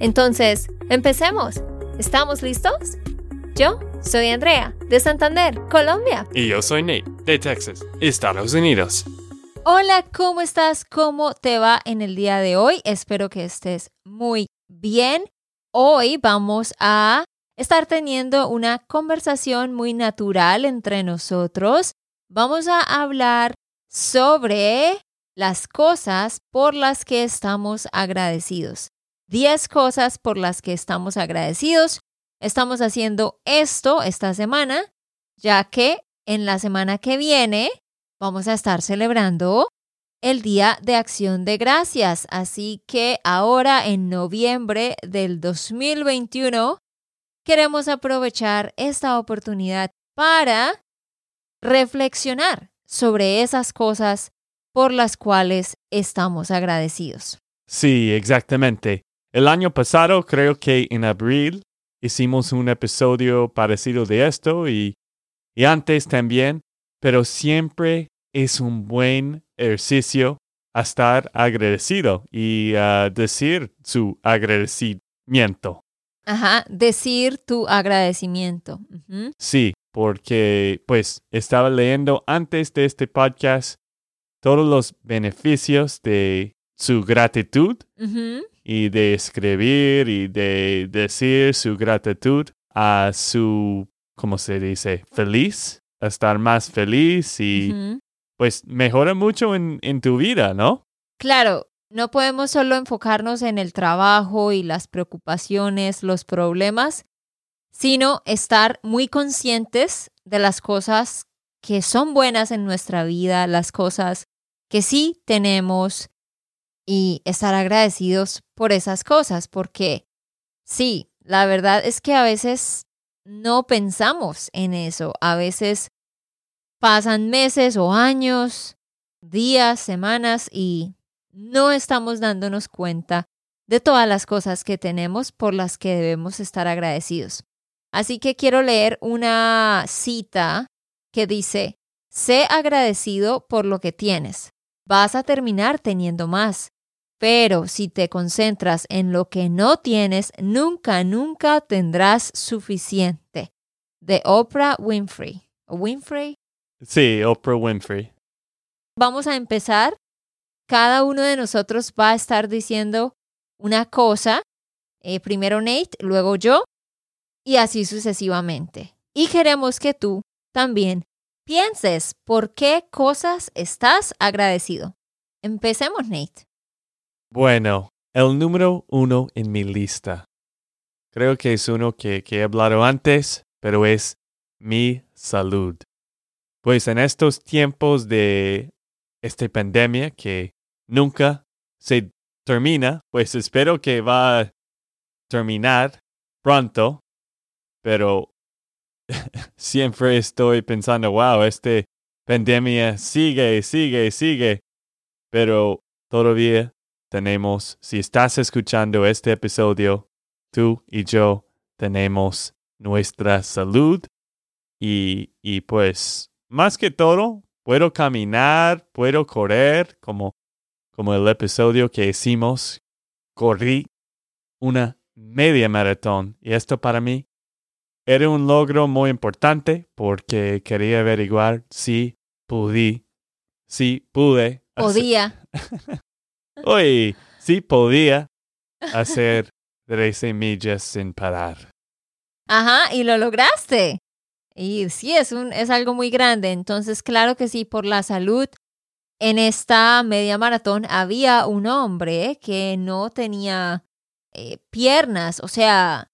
Entonces, empecemos. ¿Estamos listos? Yo soy Andrea, de Santander, Colombia. Y yo soy Nate, de Texas, Estados Unidos. Hola, ¿cómo estás? ¿Cómo te va en el día de hoy? Espero que estés muy bien. Hoy vamos a estar teniendo una conversación muy natural entre nosotros. Vamos a hablar sobre las cosas por las que estamos agradecidos. 10 cosas por las que estamos agradecidos. Estamos haciendo esto esta semana, ya que en la semana que viene vamos a estar celebrando el Día de Acción de Gracias. Así que ahora en noviembre del 2021 queremos aprovechar esta oportunidad para reflexionar sobre esas cosas por las cuales estamos agradecidos. Sí, exactamente. El año pasado, creo que en abril, hicimos un episodio parecido de esto y, y antes también, pero siempre es un buen ejercicio a estar agradecido y a decir su agradecimiento. Ajá, decir tu agradecimiento. Sí, porque pues estaba leyendo antes de este podcast todos los beneficios de su gratitud y de escribir y de decir su gratitud a su, ¿cómo se dice? Feliz, a estar más feliz y pues mejora mucho en, en tu vida, ¿no? Claro, no podemos solo enfocarnos en el trabajo y las preocupaciones, los problemas, sino estar muy conscientes de las cosas que son buenas en nuestra vida, las cosas que sí tenemos y estar agradecidos por esas cosas, porque sí, la verdad es que a veces no pensamos en eso, a veces pasan meses o años, días, semanas y no estamos dándonos cuenta de todas las cosas que tenemos por las que debemos estar agradecidos. Así que quiero leer una cita que dice, sé agradecido por lo que tienes. Vas a terminar teniendo más. Pero si te concentras en lo que no tienes, nunca, nunca tendrás suficiente. De Oprah Winfrey. ¿Winfrey? Sí, Oprah Winfrey. Vamos a empezar cada uno de nosotros va a estar diciendo una cosa, eh, primero Nate, luego yo, y así sucesivamente. Y queremos que tú también pienses por qué cosas estás agradecido. Empecemos, Nate. Bueno, el número uno en mi lista. Creo que es uno que, he hablado antes, pero es mi salud. Pues en estos tiempos de esta pandemia que nunca se termina, pues espero que va a terminar pronto, pero siempre estoy pensando, wow, esta pandemia sigue, sigue, sigue, pero todavía tenemos, si estás escuchando este episodio, tú y yo tenemos nuestra salud y, y pues más que todo, puedo caminar, puedo correr, como como el episodio que hicimos, corrí una media maratón y esto para mí era un logro muy importante porque quería averiguar si pude, si pude. Podía. Oye, si podía hacer 13 millas sin parar. Ajá, y lo lograste. Y sí, es, un, es algo muy grande. Entonces, claro que sí, por la salud en esta media maratón había un hombre que no tenía eh, piernas, o sea,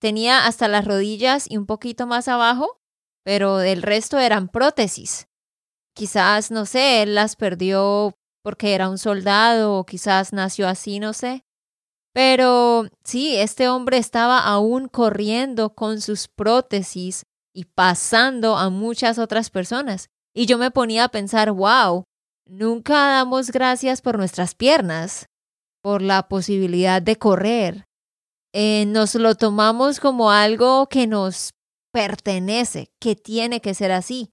tenía hasta las rodillas y un poquito más abajo, pero el resto eran prótesis. Quizás, no sé, él las perdió porque era un soldado o quizás nació así, no sé. Pero sí, este hombre estaba aún corriendo con sus prótesis y pasando a muchas otras personas. Y yo me ponía a pensar, wow, nunca damos gracias por nuestras piernas, por la posibilidad de correr. Eh, nos lo tomamos como algo que nos pertenece, que tiene que ser así.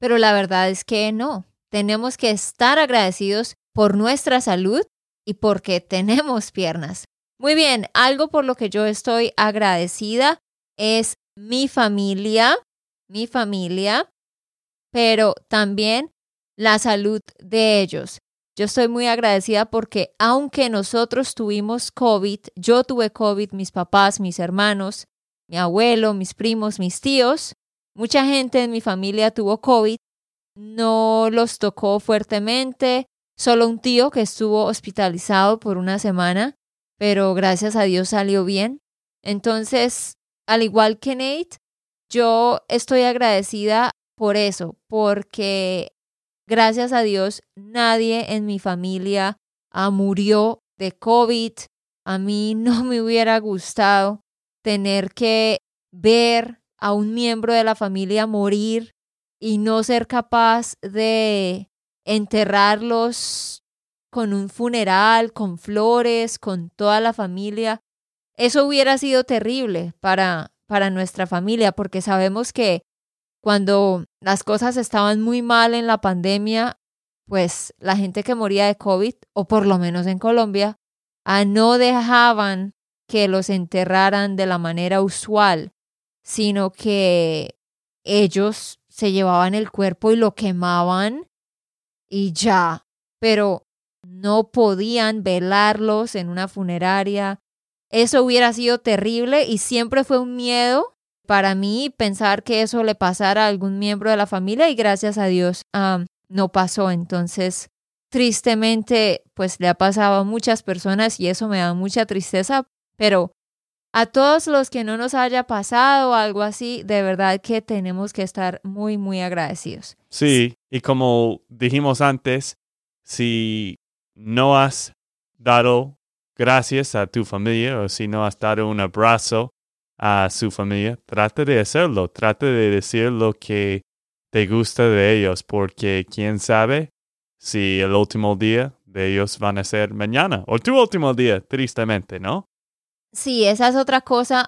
Pero la verdad es que no. Tenemos que estar agradecidos por nuestra salud y porque tenemos piernas. Muy bien, algo por lo que yo estoy agradecida es mi familia, mi familia, pero también la salud de ellos. Yo estoy muy agradecida porque aunque nosotros tuvimos COVID, yo tuve COVID, mis papás, mis hermanos, mi abuelo, mis primos, mis tíos, mucha gente en mi familia tuvo COVID, no los tocó fuertemente, solo un tío que estuvo hospitalizado por una semana, pero gracias a Dios salió bien. Entonces, al igual que Nate, yo estoy agradecida por eso, porque gracias a Dios nadie en mi familia ah, murió de COVID. A mí no me hubiera gustado tener que ver a un miembro de la familia morir y no ser capaz de enterrarlos con un funeral, con flores, con toda la familia. Eso hubiera sido terrible para, para nuestra familia, porque sabemos que cuando las cosas estaban muy mal en la pandemia, pues la gente que moría de COVID, o por lo menos en Colombia, ah, no dejaban que los enterraran de la manera usual, sino que ellos se llevaban el cuerpo y lo quemaban y ya, pero no podían velarlos en una funeraria. Eso hubiera sido terrible y siempre fue un miedo para mí pensar que eso le pasara a algún miembro de la familia y gracias a Dios no pasó. Entonces, tristemente, pues le ha pasado a muchas personas y eso me da mucha tristeza, pero a todos los que no nos haya pasado algo así, de verdad que tenemos que estar muy, muy agradecidos. Sí, y como dijimos antes, si no has dado gracias a tu familia o si no has dado un abrazo a su familia, trate de hacerlo, trate de decir lo que te gusta de ellos, porque quién sabe si el último día de ellos van a ser mañana o tu último día, tristemente, ¿no? Sí, esa es otra cosa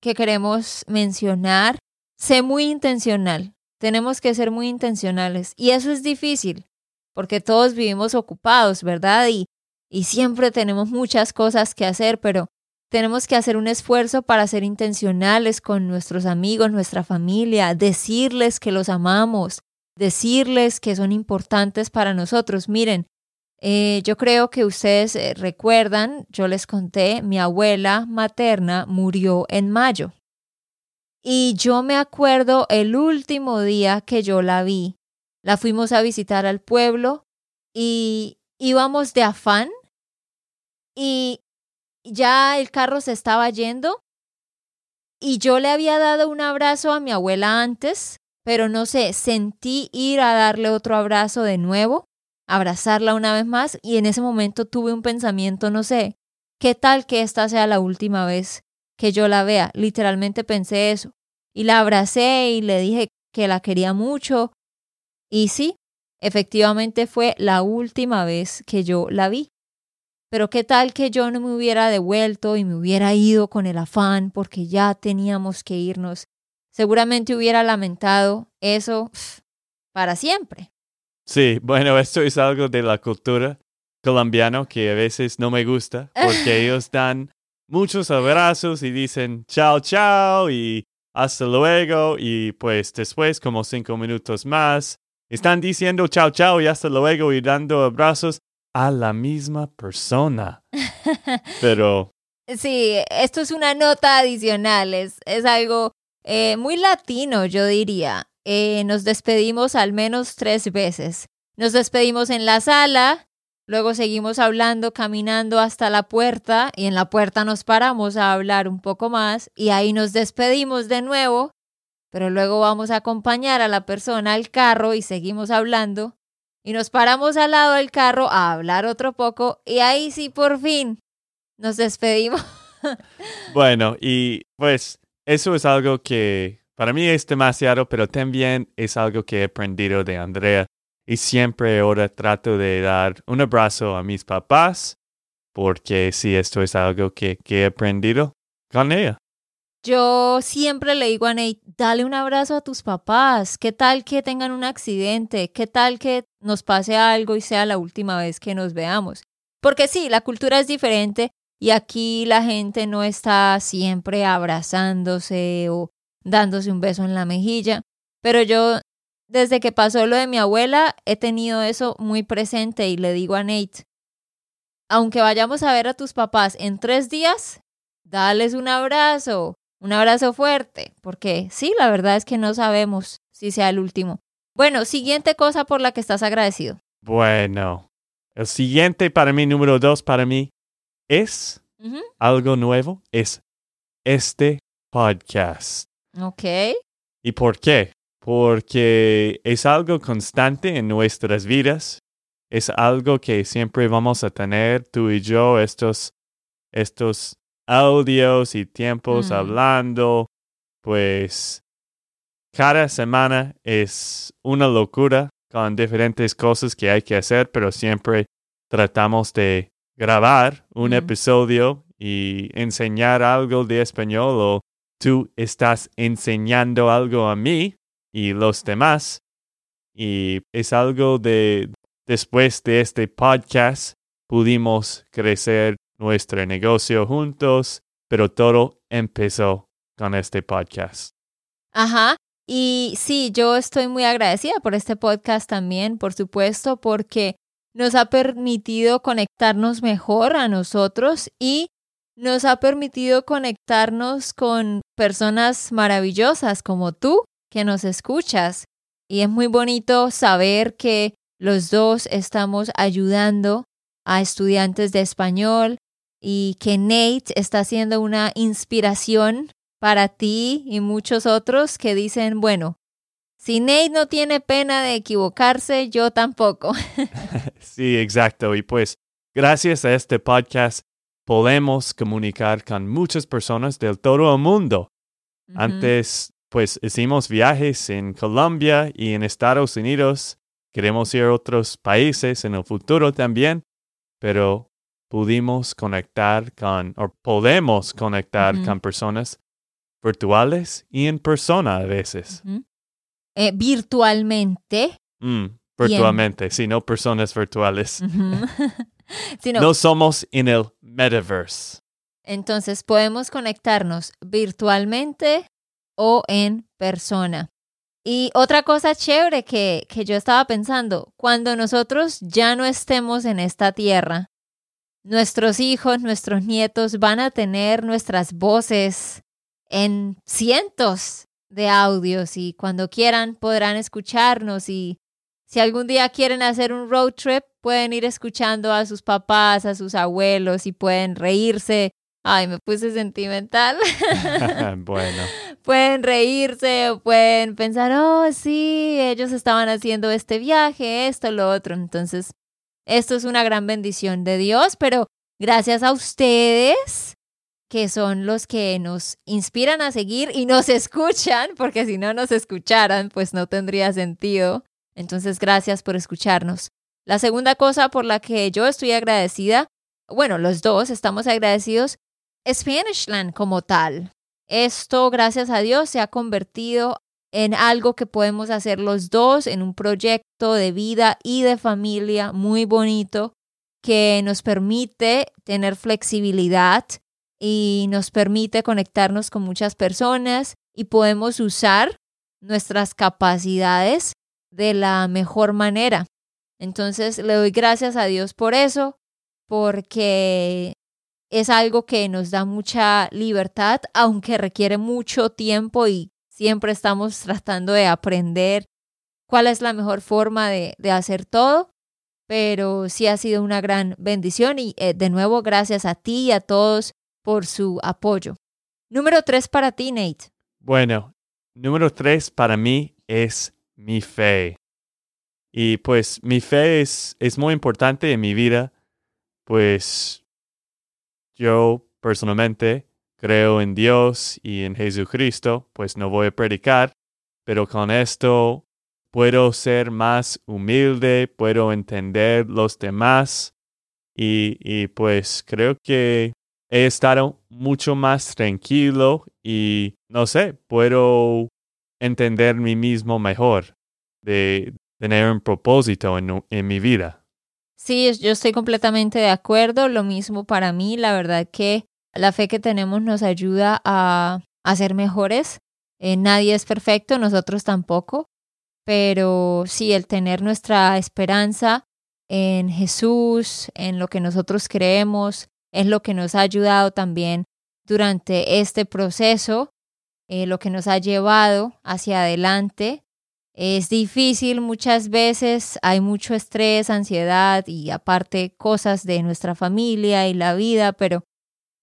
que queremos mencionar. Sé muy intencional. Tenemos que ser muy intencionales. Y eso es difícil, porque todos vivimos ocupados, ¿verdad? Y, y siempre tenemos muchas cosas que hacer, pero tenemos que hacer un esfuerzo para ser intencionales con nuestros amigos, nuestra familia, decirles que los amamos, decirles que son importantes para nosotros. Miren, eh, yo creo que ustedes eh, recuerdan, yo les conté, mi abuela materna murió en mayo. Y yo me acuerdo el último día que yo la vi, la fuimos a visitar al pueblo y íbamos de afán y ya el carro se estaba yendo y yo le había dado un abrazo a mi abuela antes, pero no sé, sentí ir a darle otro abrazo de nuevo abrazarla una vez más y en ese momento tuve un pensamiento, no sé, ¿qué tal que esta sea la última vez que yo la vea? Literalmente pensé eso. Y la abracé y le dije que la quería mucho. Y sí, efectivamente fue la última vez que yo la vi. Pero qué tal que yo no me hubiera devuelto y me hubiera ido con el afán porque ya teníamos que irnos. Seguramente hubiera lamentado eso para siempre. Sí, bueno, esto es algo de la cultura colombiana que a veces no me gusta porque ellos dan muchos abrazos y dicen chao, chao y hasta luego y pues después como cinco minutos más están diciendo chao, chao y hasta luego y dando abrazos a la misma persona. Pero... Sí, esto es una nota adicional, es, es algo eh, muy latino, yo diría. Eh, nos despedimos al menos tres veces. Nos despedimos en la sala, luego seguimos hablando, caminando hasta la puerta y en la puerta nos paramos a hablar un poco más y ahí nos despedimos de nuevo, pero luego vamos a acompañar a la persona al carro y seguimos hablando y nos paramos al lado del carro a hablar otro poco y ahí sí por fin nos despedimos. Bueno, y pues eso es algo que para mí es demasiado, pero también es algo que he aprendido de Andrea. Y siempre ahora trato de dar un abrazo a mis papás, porque sí, esto es algo que, que he aprendido con ella. Yo siempre le digo a Nate, dale un abrazo a tus papás. ¿Qué tal que tengan un accidente? ¿Qué tal que nos pase algo y sea la última vez que nos veamos? Porque sí, la cultura es diferente y aquí la gente no está siempre abrazándose o dándose un beso en la mejilla. Pero yo, desde que pasó lo de mi abuela, he tenido eso muy presente y le digo a Nate, aunque vayamos a ver a tus papás en tres días, dales un abrazo, un abrazo fuerte, porque sí, la verdad es que no sabemos si sea el último. Bueno, siguiente cosa por la que estás agradecido. Bueno, el siguiente para mí, número dos para mí, es algo nuevo, es este podcast. Ok. ¿Y por qué? Porque es algo constante en nuestras vidas. Es algo que siempre vamos a tener tú y yo, estos, estos audios y tiempos Mm. hablando. Pues cada semana es una locura con diferentes cosas que hay que hacer, pero siempre tratamos de grabar un Mm. episodio y enseñar algo de español o tú estás enseñando algo a mí y los demás. Y es algo de, después de este podcast, pudimos crecer nuestro negocio juntos, pero todo empezó con este podcast. Ajá. Y sí, yo estoy muy agradecida por este podcast también, por supuesto, porque nos ha permitido conectarnos mejor a nosotros y nos ha permitido conectarnos con personas maravillosas como tú que nos escuchas. Y es muy bonito saber que los dos estamos ayudando a estudiantes de español y que Nate está siendo una inspiración para ti y muchos otros que dicen, bueno, si Nate no tiene pena de equivocarse, yo tampoco. Sí, exacto. Y pues gracias a este podcast podemos comunicar con muchas personas del todo el mundo. Antes, pues hicimos viajes en Colombia y en Estados Unidos. Queremos ir a otros países en el futuro también, pero pudimos conectar con, o podemos conectar con personas virtuales y en persona a veces. Eh, virtualmente. Mm, virtualmente, sí, no personas virtuales. No somos en el metaverse. Entonces podemos conectarnos virtualmente o en persona. Y otra cosa chévere que, que yo estaba pensando, cuando nosotros ya no estemos en esta tierra, nuestros hijos, nuestros nietos van a tener nuestras voces en cientos de audios y cuando quieran podrán escucharnos y si algún día quieren hacer un road trip, pueden ir escuchando a sus papás, a sus abuelos y pueden reírse. Ay, me puse sentimental. bueno, pueden reírse o pueden pensar, oh, sí, ellos estaban haciendo este viaje, esto, lo otro. Entonces, esto es una gran bendición de Dios, pero gracias a ustedes que son los que nos inspiran a seguir y nos escuchan, porque si no nos escucharan, pues no tendría sentido. Entonces, gracias por escucharnos. La segunda cosa por la que yo estoy agradecida, bueno, los dos estamos agradecidos, Spanishland como tal. Esto, gracias a Dios, se ha convertido en algo que podemos hacer los dos, en un proyecto de vida y de familia muy bonito que nos permite tener flexibilidad y nos permite conectarnos con muchas personas y podemos usar nuestras capacidades de la mejor manera. Entonces le doy gracias a Dios por eso, porque es algo que nos da mucha libertad, aunque requiere mucho tiempo y siempre estamos tratando de aprender cuál es la mejor forma de, de hacer todo, pero sí ha sido una gran bendición y eh, de nuevo gracias a ti y a todos por su apoyo. Número tres para ti, Nate. bueno, número tres para mí es mi fe. Y pues mi fe es, es muy importante en mi vida, pues yo personalmente creo en Dios y en Jesucristo, pues no voy a predicar, pero con esto puedo ser más humilde, puedo entender los demás y, y pues creo que he estado mucho más tranquilo y no sé, puedo entender mí mismo mejor, de tener un propósito en, en mi vida. Sí, yo estoy completamente de acuerdo. Lo mismo para mí. La verdad que la fe que tenemos nos ayuda a, a ser mejores. Eh, nadie es perfecto, nosotros tampoco. Pero sí, el tener nuestra esperanza en Jesús, en lo que nosotros creemos, es lo que nos ha ayudado también durante este proceso, eh, lo que nos ha llevado hacia adelante es difícil muchas veces, hay mucho estrés, ansiedad y aparte cosas de nuestra familia y la vida, pero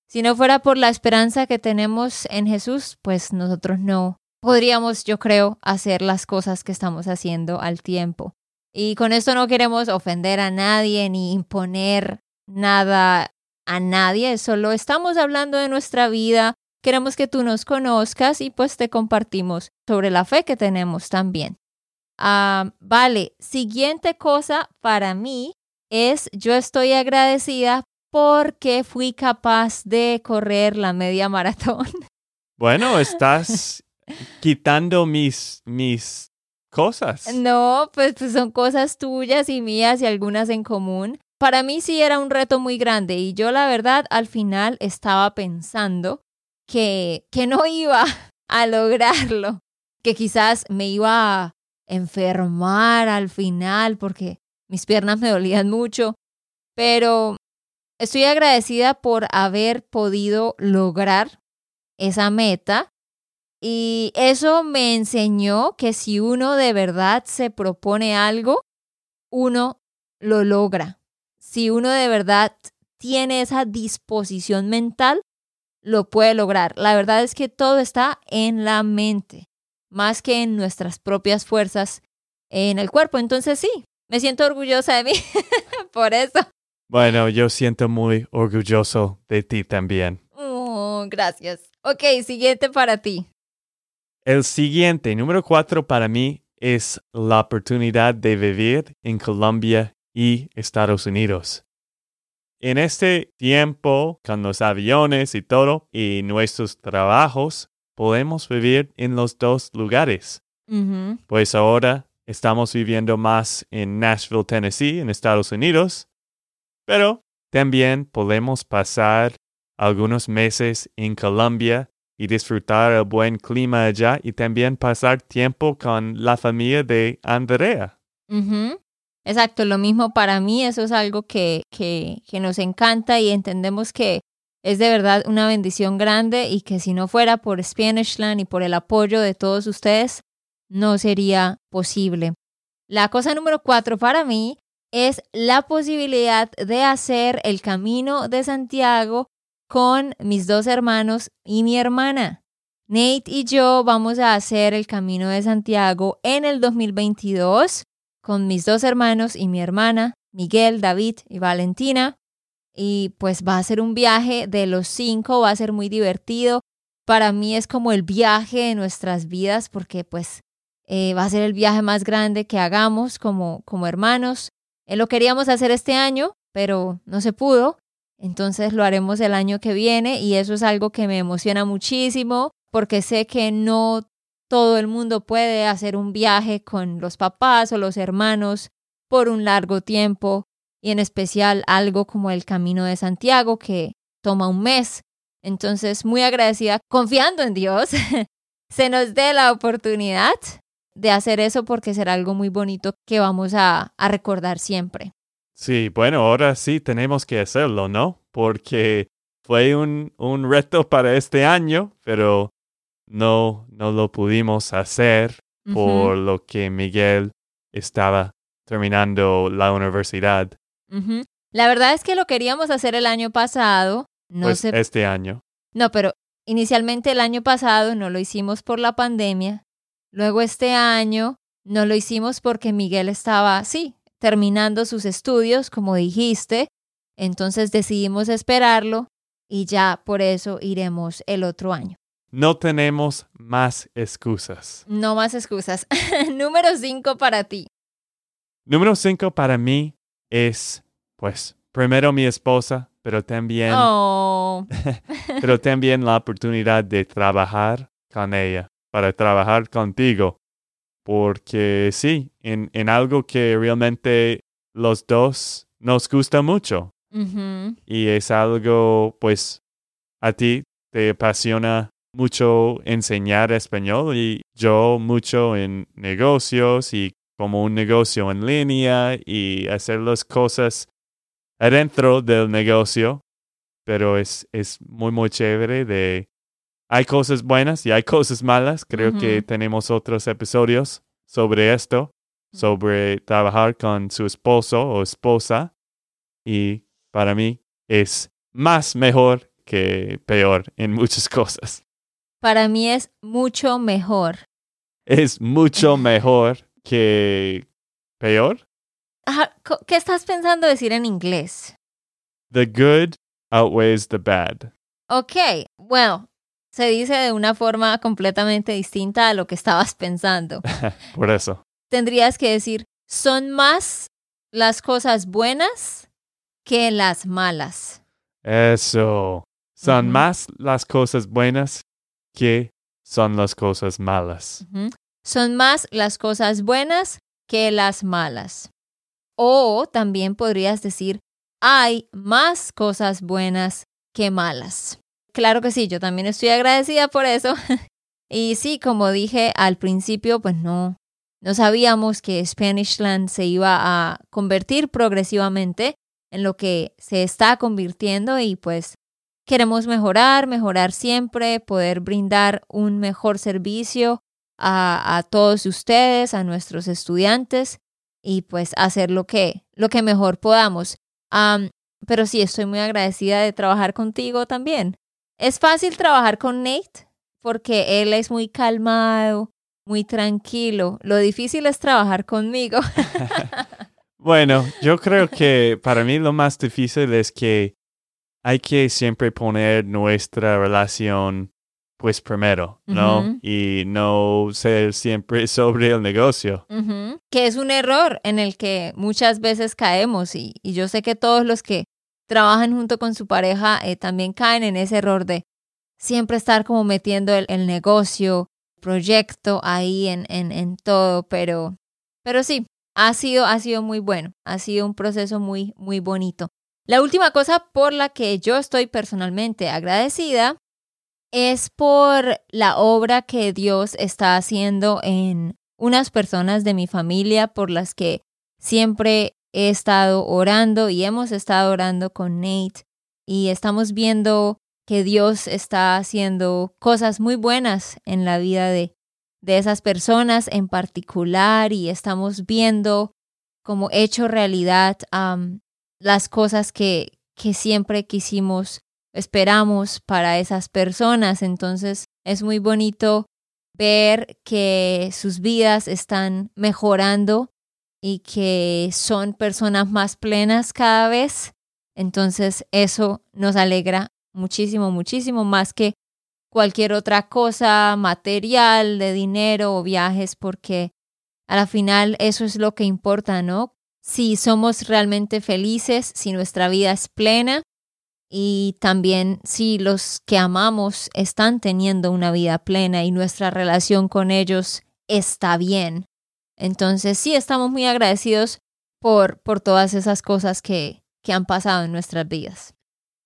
si no fuera por la esperanza que tenemos en Jesús, pues nosotros no podríamos, yo creo, hacer las cosas que estamos haciendo al tiempo. Y con esto no queremos ofender a nadie ni imponer nada a nadie, solo estamos hablando de nuestra vida, queremos que tú nos conozcas y pues te compartimos sobre la fe que tenemos también. Ah, vale, siguiente cosa para mí es yo estoy agradecida porque fui capaz de correr la media maratón. Bueno, estás quitando mis, mis cosas. No, pues, pues, son cosas tuyas y mías y algunas en común. Para mí sí era un reto muy grande y yo la verdad al final estaba pensando que, que no iba a lograrlo, que quizás me iba a enfermar al final porque mis piernas me dolían mucho, pero estoy agradecida por haber podido lograr esa meta y eso me enseñó que si uno de verdad se propone algo, uno lo logra. Si uno de verdad tiene esa disposición mental, lo puede lograr. La verdad es que todo está en la mente más que en nuestras propias fuerzas en el cuerpo. Entonces sí, me siento orgullosa de mí por eso. Bueno, yo siento muy orgulloso de ti también. Oh, gracias. Ok, siguiente para ti. El siguiente, número cuatro para mí, es la oportunidad de vivir en Colombia y Estados Unidos. En este tiempo, con los aviones y todo, y nuestros trabajos, podemos vivir en los dos lugares. Pues ahora estamos viviendo más en Nashville, Tennessee, en Estados Unidos, pero también podemos pasar algunos meses en Colombia y disfrutar el buen clima allá y también pasar tiempo con la familia de Andrea. Exacto, lo mismo para mí, eso es algo que, que, que nos encanta y entendemos que es de verdad una bendición grande y que si no fuera por Spanishland y por el apoyo de todos ustedes, no sería posible. La cosa número cuatro para mí es la posibilidad de hacer el camino de Santiago con mis dos hermanos y mi hermana. Nate y yo vamos a hacer el camino de Santiago en el 2022 con mis dos hermanos y mi hermana, Miguel, David y Valentina y pues va a ser un viaje de los cinco, va a ser muy divertido. Para mí es como el viaje de nuestras vidas porque pues eh, va a ser el viaje más grande que hagamos como, como hermanos. Eh, lo queríamos hacer este año, pero no se pudo. Entonces lo haremos el año que viene y eso es algo que me emociona muchísimo porque sé que no todo el mundo puede hacer un viaje con los papás o los hermanos por un largo tiempo y en especial algo como el Camino de Santiago que toma un mes. Entonces, muy agradecida, confiando en Dios, se nos dé la oportunidad de hacer eso porque será algo muy bonito que vamos a, recordar siempre. Sí, bueno, ahora sí tenemos que hacerlo, ¿no? Porque fue un, un reto para este año, pero no, no lo pudimos hacer por lo que Miguel estaba terminando la universidad. La verdad es que lo queríamos hacer el año pasado. No pues este año. No, pero inicialmente el año pasado no lo hicimos por la pandemia. Luego este año no lo hicimos porque Miguel estaba, sí, terminando sus estudios, como dijiste. Entonces decidimos esperarlo y ya por eso iremos el otro año. No tenemos más excusas. No más excusas. Número cinco para ti. Número cinco para mí es, pues, primero mi esposa, pero también, Oh. pero también la oportunidad de trabajar con ella, para trabajar contigo. Porque sí, en, en algo que realmente los dos nos gusta mucho. Y es algo, pues, a ti te apasiona mucho enseñar español y yo mucho en negocios y como un negocio en línea y hacer las cosas adentro del negocio. Pero es, es muy, muy chévere de... Hay cosas buenas y hay cosas malas. Creo que tenemos otros episodios sobre esto, sobre trabajar con su esposo o esposa. Y para mí es más mejor que peor en muchas cosas. Para mí es mucho mejor. Es mucho mejor que peor. Ajá, ¿Qué estás pensando decir en inglés? The good outweighs the bad. Ok, bueno, se dice de una forma completamente distinta a lo que estabas pensando. Por eso. Tendrías que decir, son más las cosas buenas que las malas. Eso. Son más las cosas buenas que son las cosas malas. Son más las cosas buenas que las malas. O también podrías decir, hay más cosas buenas que malas. Claro que sí, yo también estoy agradecida por eso. y sí, como dije al principio, pues no, no sabíamos que Spanishland se iba a convertir progresivamente en lo que se está convirtiendo y pues queremos mejorar, mejorar siempre, poder brindar un mejor servicio a, a todos ustedes, a nuestros estudiantes y pues hacer lo que, lo que mejor podamos. Am, pero sí, estoy muy agradecida de trabajar contigo también. Es fácil trabajar con Nate porque él es muy calmado, muy tranquilo. Lo difícil es trabajar conmigo. Bueno, yo creo que para mí lo más difícil es que hay que siempre poner nuestra relación pues primero, ¿no? Y no ser siempre sobre el negocio. Que es un error en el que muchas veces caemos y, y yo sé que todos los que trabajan junto con su pareja eh, también caen en ese error de siempre estar como metiendo el, el negocio, proyecto ahí en, en, en todo, pero, pero sí, ha sido, ha sido muy bueno, ha sido un proceso muy, muy bonito. La última cosa por la que yo estoy personalmente agradecida es por la obra que Dios está haciendo en unas personas de mi familia por las que siempre he estado orando y hemos estado orando con Nate. Y estamos viendo que Dios está haciendo cosas muy buenas en la vida de, de esas personas en particular y estamos viendo como hecho realidad am, las cosas que, que siempre quisimos, esperamos para esas personas. Entonces es muy bonito ver que sus vidas están mejorando y que son personas más plenas cada vez. Entonces eso nos alegra muchísimo, muchísimo más que cualquier otra cosa material, de dinero o viajes, porque a la final eso es lo que importa, ¿no? Si somos realmente felices, si nuestra vida es plena y también si los que amamos están teniendo una vida plena y nuestra relación con ellos está bien. Entonces sí, estamos muy agradecidos por, por todas esas cosas que, que han pasado en nuestras vidas.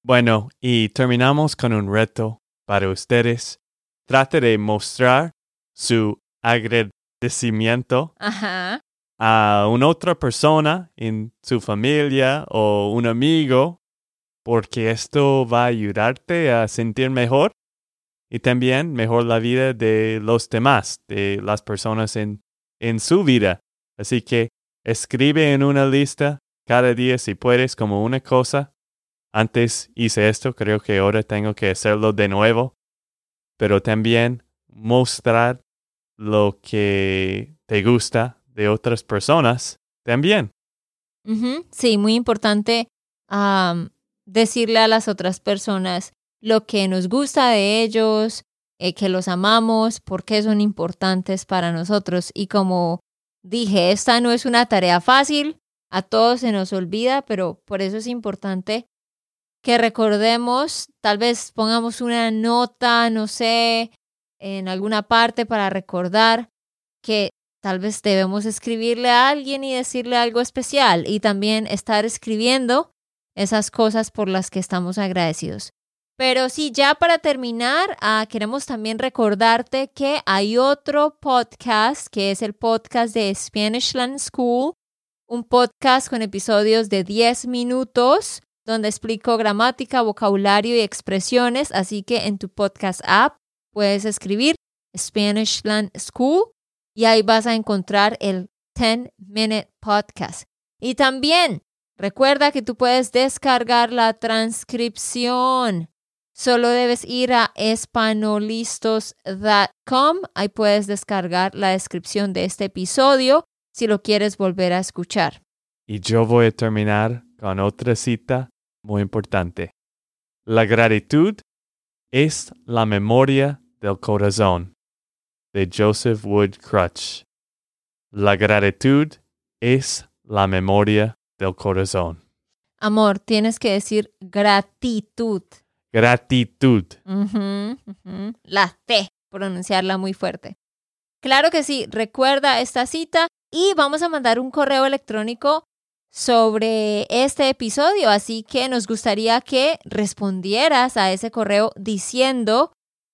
Bueno, y terminamos con un reto para ustedes. Trate de mostrar su agradecimiento Ajá. A una otra persona en su familia o un amigo, porque esto va a ayudarte a sentir mejor y también mejor la vida de los demás, de las personas en, en su vida. Así que escribe en una lista cada día si puedes como una cosa. Antes hice esto, creo que ahora tengo que hacerlo de nuevo, pero también mostrar lo que te gusta de otras personas también. Sí, muy importante decirle a las otras personas lo que nos gusta de ellos, eh, que los amamos, por qué son importantes para nosotros. Y como dije, esta no es una tarea fácil, a todos se nos olvida, pero por eso es importante que recordemos, tal vez pongamos una nota, no sé, en alguna parte para recordar que tal vez debemos escribirle a alguien y decirle algo especial y también estar escribiendo esas cosas por las que estamos agradecidos. Pero sí, ya para terminar, ah, queremos también recordarte que hay otro podcast que es el podcast de Spanishland School, un podcast con episodios de 10 minutos donde explico gramática, vocabulario y expresiones. Así que en tu podcast app puedes escribir Spanishland School y ahí vas a encontrar el 10 Minute Podcast. Y también recuerda que tú puedes descargar la transcripción Solo debes ir a espanolistos.com. Ahí puedes descargar la descripción de este episodio si lo quieres volver a escuchar. Y yo voy a terminar con otra cita muy importante. La gratitud es la memoria del corazón, de Joseph Wood Crutch. La gratitud es la memoria del corazón. Amor, tienes que decir gratitud. Gratitud. La T, pronunciarla muy fuerte. Claro que sí, recuerda esta cita y vamos a mandar un correo electrónico sobre este episodio, así que nos gustaría que respondieras a ese correo diciendo